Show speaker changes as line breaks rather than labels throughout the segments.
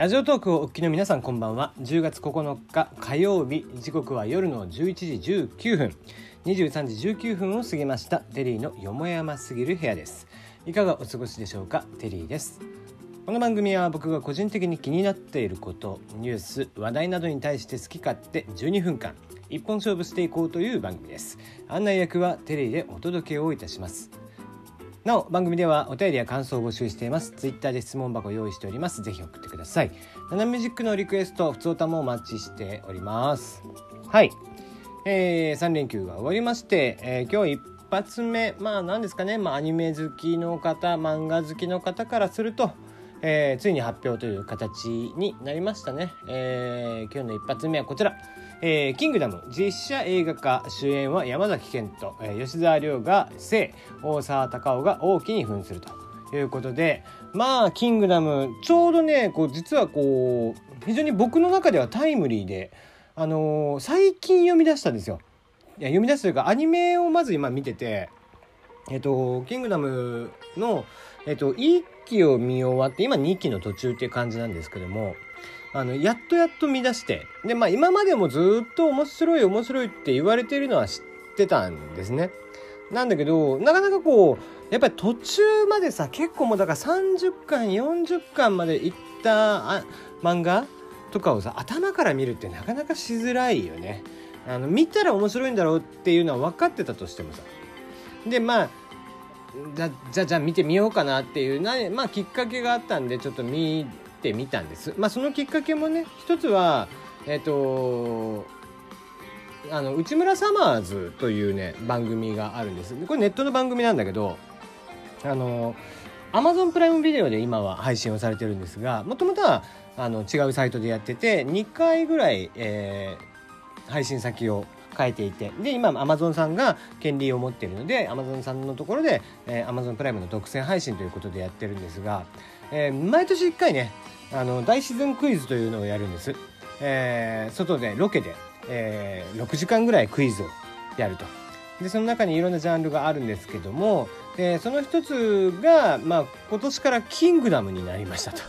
ラジオトークをお聞きの皆さんこんばんは。10月9日火曜日。時刻は夜の11時19分。23時19分を過ぎました。テリーのよもやますぎる部屋です。いかがお過ごしでしょうか？テリーです。この番組は僕が個人的に気になっていることニュース話題などに対して好き勝手12分間一本勝負していこうという番組です。案内役はテリーでお届けをいたします。なお番組ではお便りや感想を募集しています。ツイッターで質問箱を用意しております。ぜひ送ってください。ナナミュージックのリクエスト普通歌もお待ちしております。はい。えー、3連休が終わりまして、えー、今日一発目。まあ何ですかね、まあ、アニメ好きの方漫画好きの方からするとえー、ついに発表という形になりましたね、えー、今日の一発目はこちら。えー、キングダム実写映画化主演は山崎賢人、えー、吉沢亮が聖大沢たかおが王毅に扮するということでまあキングダムちょうどねこう実はこう非常に僕の中ではタイムリーで、あのー、最近読み出したんですよ。いや読み出すというかアニメをまず今見ててえっと、キングダムの、えっと、1期を見終わって、今2期の途中っていう感じなんですけども、あの、やっとやっと見出して、で、まあ今までもずっと面白い面白いって言われてるのは知ってたんですね。なんだけど、なかなかこう、やっぱり途中までさ、結構もうだから30巻、40巻までいった漫画とかをさ、頭から見るってなかなかしづらいよね。あの、見たら面白いんだろうっていうのは分かってたとしてもさ。で、まあ、じゃ、じゃ、じゃあ見てみようかなっていう、なまあきっかけがあったんで、ちょっと見てみたんです。まあ、そのきっかけもね一つはえっ、とあの内村サマーズというね番組があるんですこれネットの番組なんだけどあのアマゾンプライムビデオで今は配信をされてるんですがもともとはあの違うサイトでやってて2回ぐらい、えー、配信先を変えていてで今アマゾンさんが権利を持ってるのでアマゾンさんのところで、えー、アマゾンプライムの独占配信ということでやってるんですが、えー、毎年1回ねあの大自然クイズというのをやるんです。えー、外でロケで、えー、6時間ぐらいクイズをやると。でその中にいろんなジャンルがあるんですけどもでその一つが、まあ、今年から「キングダム」になりましたと。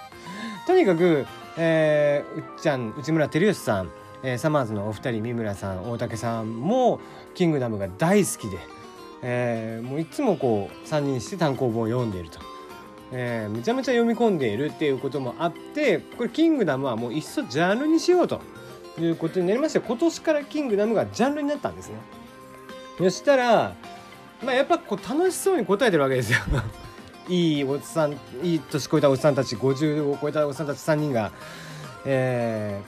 とにかく、えー、うっちゃん内村光良さん、えー、サマーズのお二人三村さん大竹さんも「キングダム」が大好きで、えー、もういつもこう3人して単行本を読んでいると。えー、めちゃめちゃ読み込んでいるっていうこともあってこれ「キングダム」はもういっそジャンルにしようということになりまして今年から「キングダム」がジャンルになったんですね。そしたら、まあ、やっぱこう楽しそうに答えてるわけですよ。いいおっさんいい年越えたおっさんたち50を超えたおっさんたち3人が、え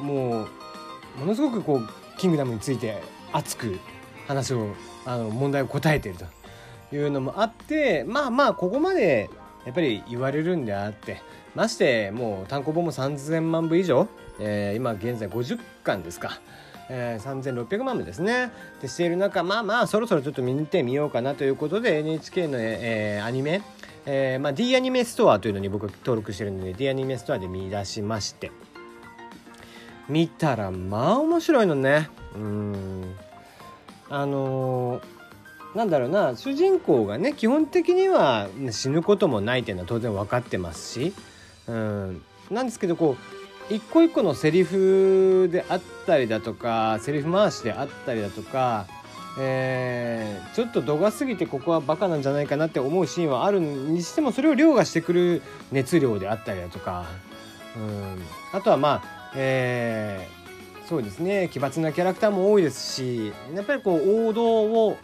ー、もうものすごくこう「キングダム」について熱く話をあの問題を答えているというのもあってまあまあここまでやっぱり言われるんであってましてもう単行本も3000万部以上、えー、今現在50巻ですか。えー、3600万部ですね。でしている中まあまあそろそろちょっと見てみようかなということで NHK の、えー、アニメ、えーまあ、D アニメストアというのに僕登録してるので D アニメストアで見出しまして見たらまあ面白いのねうんあのーなんだろうな主人公がね基本的には死ぬこともないっていうのは当然分かってますし、うん、なんですけどこう一個一個のセリフであったりだとかセリフ回しであったりだとか、えー、ちょっと度が過ぎてここはバカなんじゃないかなって思うシーンはあるにしてもそれを凌駕してくる熱量であったりだとか、うん、あとはまあ、えー、そうですね奇抜なキャラクターも多いですしやっぱりこう王道を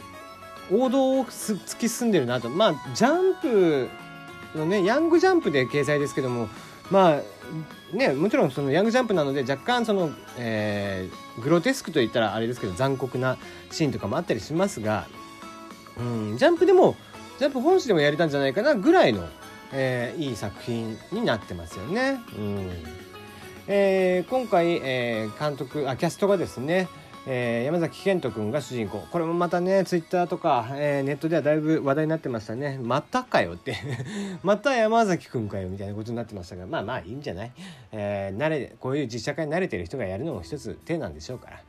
王道を突き進んでるなとまあジャンプのねヤングジャンプで掲載ですけどもまあねもちろんそのヤングジャンプなので若干その、えー、グロテスクといったらあれですけど残酷なシーンとかもあったりしますが、うん、ジャンプでもジャンプ本誌でもやれたんじゃないかなぐらいの、えー、いい作品になってますよね。うんえー、今回、えー、監督あキャストがですねえー、山崎賢人君が主人公。これもまたねツイッターとか、えー、ネットではだいぶ話題になってましたね。またかよって。また山崎君かよみたいなことになってましたがまあまあいいんじゃない、えー、慣れこういう実写化に慣れてる人がやるのも一つ手なんでしょうから。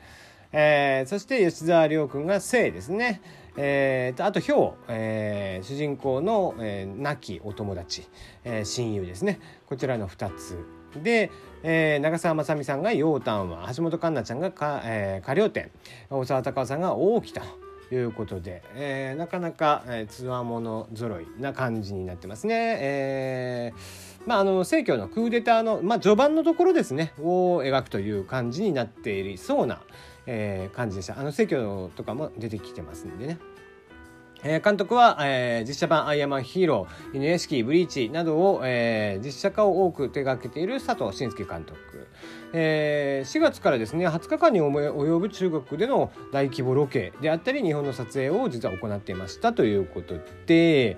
えー、そして吉沢亮君が生ですね、えー、あとヒョウ、えー、主人公の、えー、亡きお友達、えー、親友ですね。こちらの2つ。で、えー、長澤まさみさんが「ようたんは」橋本環奈ちゃんがか、えー「歌謡展」大沢たかおさんが「大き」と。いうことで、えー、なかなか、えー、つわもの揃いな感じになってますね。えー、まああの正教のクーデターの、まあ、序盤のところですねを描くという感じになっていそうな、えー、感じでしたあの正教とかも出てきてますんでね。えー、監督は、えー、実写版「アイアマンヒーロー」「犬屋敷」「ブリーチ」などを、えー、実写化を多く手掛けている佐藤慎介監督、えー、4月からですね20日間に及ぶ中国での大規模ロケであったり日本の撮影を実は行っていましたということで、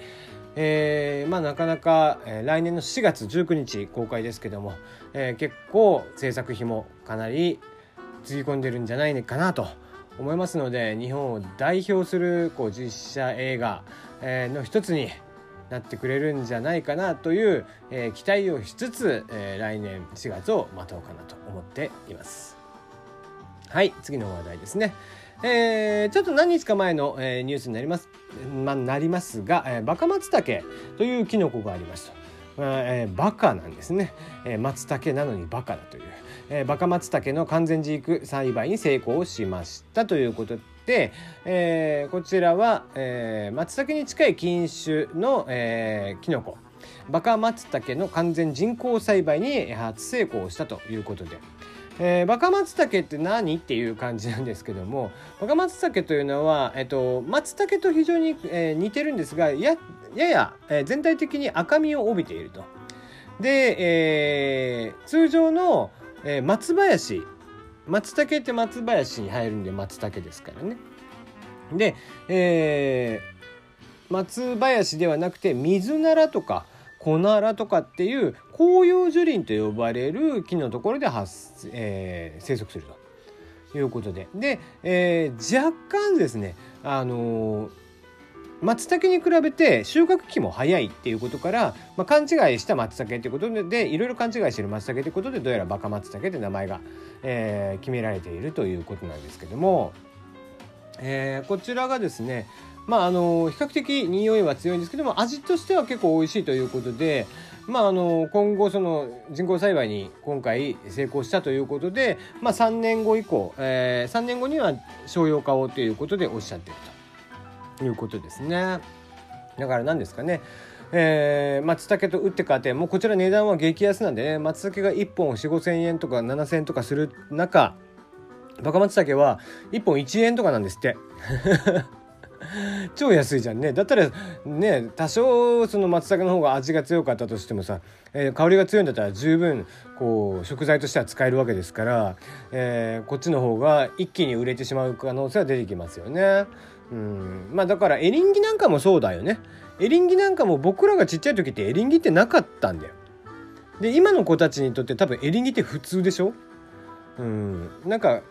えー、まあなかなか、えー、来年の4月19日公開ですけども、えー、結構制作費もかなりつぎ込んでるんじゃないかなと思いますので日本を代表するこう実写映画、え、の一つになってくれるんじゃないかなという、え、期待をしつつ、え、来年4月を待とうかなと思っています。はい次の話題ですね。えー、ちょっと何日か前の、えー、ニュースになります,、まあ、なりますが、えー、バカマツタケというキノコがありますと。えー、バカなんですね、えー、松茸なのにバカだという、えー、バカ松茸の完全飼育栽培に成功しましたということで、えー、こちらは、えー、松茸に近い品種の、えー、キノコ。バカ松茸の完全人工栽培に初成功したということで。えー、バカマツタケって何っていう感じなんですけどもバカマツタケというのは、えっと、松茸と非常に、えー、似てるんですがややや、え、全体的に赤みを帯びていると。で、えー、通常の、えー、松林松茸って松林に入るんで松茸ですからね。で、えー、松林ではなくて水ならとかコナラとかっていう紅葉樹林と呼ばれる木のところで発、えー、生息するということでで、えー、若干ですねあのー松茸に比べて収穫期も早いっていうことから、まあ、勘違いした松茸っていうことでいろいろ勘違いしてる松茸っていうことでどうやらバカ松茸って名前が、えー、決められているということなんですけども、えー、こちらがですねまああの比較的匂いは強いんですけども味としては結構美味しいということで、まあ、あの今後その人工栽培に今回成功したということで、まあ、3年後以降、えー、3年後には商用化をということでおっしゃってると。いうことですね。だから何ですかねえー、松茸と打って変わってもうこちら値段は激安なんでね松茸が1本4 5 0 0 0円とか7,000円とかする中バカ松茸は1本1円とかなんですって。超安いじゃんねだったらね多少その松茸の方が味が強かったとしてもさ、えー、香りが強いんだったら十分こう食材としては使えるわけですから、えー、こっちの方が一気に売れてしまう可能性は出てきますよね。うんまあだからエリンギなんかもそうだよね。エリンギなんかも僕らがちっちゃい時ってエリンギってなかったんだよ。で今の子たちにとって多分エリンギって普通でしょ？うんなんか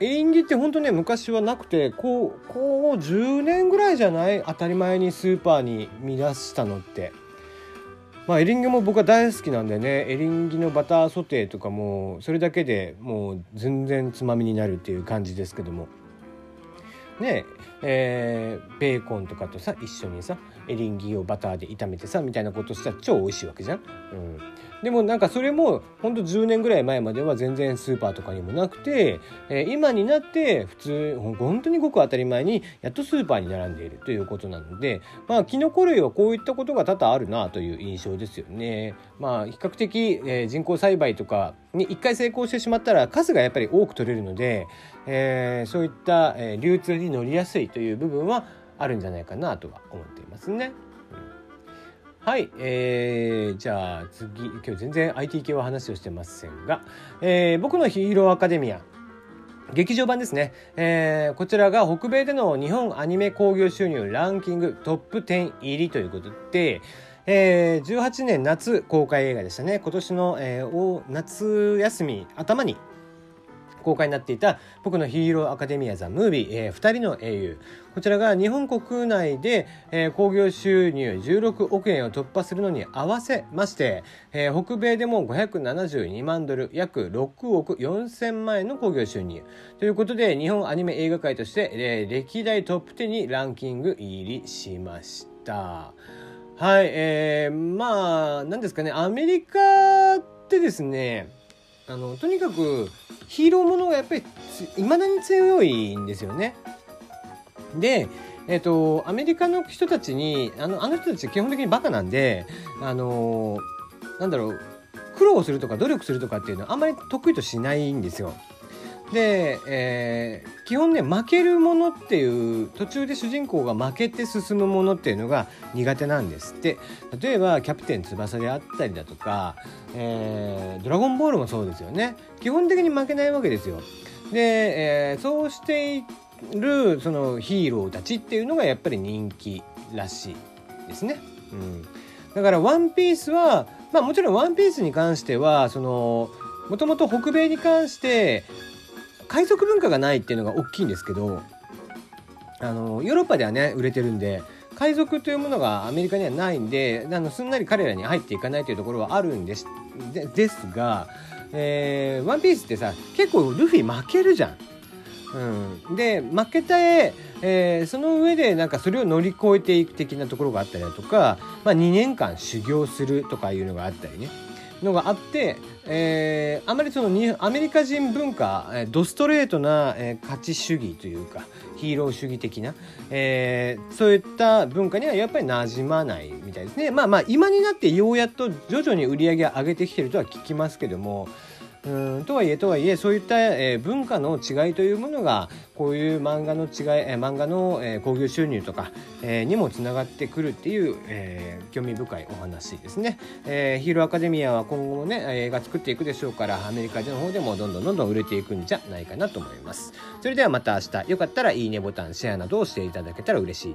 エリンギって本当ね昔はなくてこうこう10年ぐらいじゃない？当たり前にスーパーに見出したのって。まあ、エリンギも僕は大好きなんでねエリンギのバターソテーとかもそれだけでもう全然つまみになるっていう感じですけどもねえー、ベーコンとかとさ一緒にさエリンギをバターで炒めてさみたいなことしたら超美味しいわけじゃん。うん、でもなんかそれもほんと10年ぐらい前までは全然スーパーとかにもなくて、えー、今になって普通本当にごく当たり前にやっとスーパーに並んでいるということなのでまあキノコ類はこういったことが多々あるなという印象ですよね。まあ比較的、えー、人工栽培とかに一回成功してしまったら数がやっぱり多く取れるので、えー、そういった、えー、流通に乗りやすいという部分はあるんじゃないかなとは思っていますね。はい、えー、じゃあ次今日全然 IT 系は話をしてませんが、えー、僕のヒーローアカデミア劇場版ですね、えー、こちらが北米での日本アニメ興行収入ランキングトップ10入りということで、えー、18年夏公開映画でしたね。今年の、えー、夏休み頭に公開になっていた「僕のヒーローアカデミア・ザ・ムービー、えー、2人の英雄」こちらが日本国内でえー、興行収入16億円を突破するのに合わせまして、えー、北米でも572万ドル約6億4000万円の興行収入ということで日本アニメ映画界として、えー、歴代トップ10にランキング入りしました。はい、えー、まあ、なんですかね、アメリカってですね、あの、とにかくヒーローものがやっぱりいまだに強いんですよね。で、えっ、ー、と、アメリカの人たちに、あの、あの人たち基本的にバカなんで、あの、なんだろう、苦労するとか努力するとかっていうのはあんまり得意としないんですよ。で、えー、基本ね負けるものっていう途中で主人公が負けて進むものっていうのが苦手なんですって例えば「キャプテン翼」であったりだとか、えー「ドラゴンボール」もそうですよね基本的に負けないわけですよ。で、えー、そうしているそのヒーローたちっていうのがやっぱり人気らしいですね。うん、だから「ワンピースはまあもちろん「ワンピースに関してはそのもともと北米に関して海賊文化がないっていうのが大きいんですけどあのヨーロッパではね売れてるんで海賊というものがアメリカにはないんであのすんなり彼らに入っていかないというところはあるんですですが、えー、ワンピースってさ結構ルフィ負けるじゃん。うん、で負けたええー、その上でなんかそれを乗り越えていく的なところがあったりだとか、まあ、2年間修行するとかいうのがあったりねのがあって、えー、あまりそのにアメリカ人文化、えー、ドストレートな、えー、勝ち主義というかヒーロー主義的な、えー、そういった文化にはやっぱり馴染まないみたいですね。まあまあ今になってようやっと徐々に売り上げ上げてきてるとは聞きますけどもとはいえとはいえそういった、え、文化の違いというものがこういう漫画の違い、え、漫画の興行、えー、収入とか、え、にもつながってくるっていう、え、興味深いお話ですね、え、ヒーローアカデミアは今後もね映画作っていくでしょうからアメリカでの方でもどんどんどんどん売れていくんじゃないかなと思います。それではまた明日よかったらいいねボタンシェアなどをしていただけたら嬉しいです。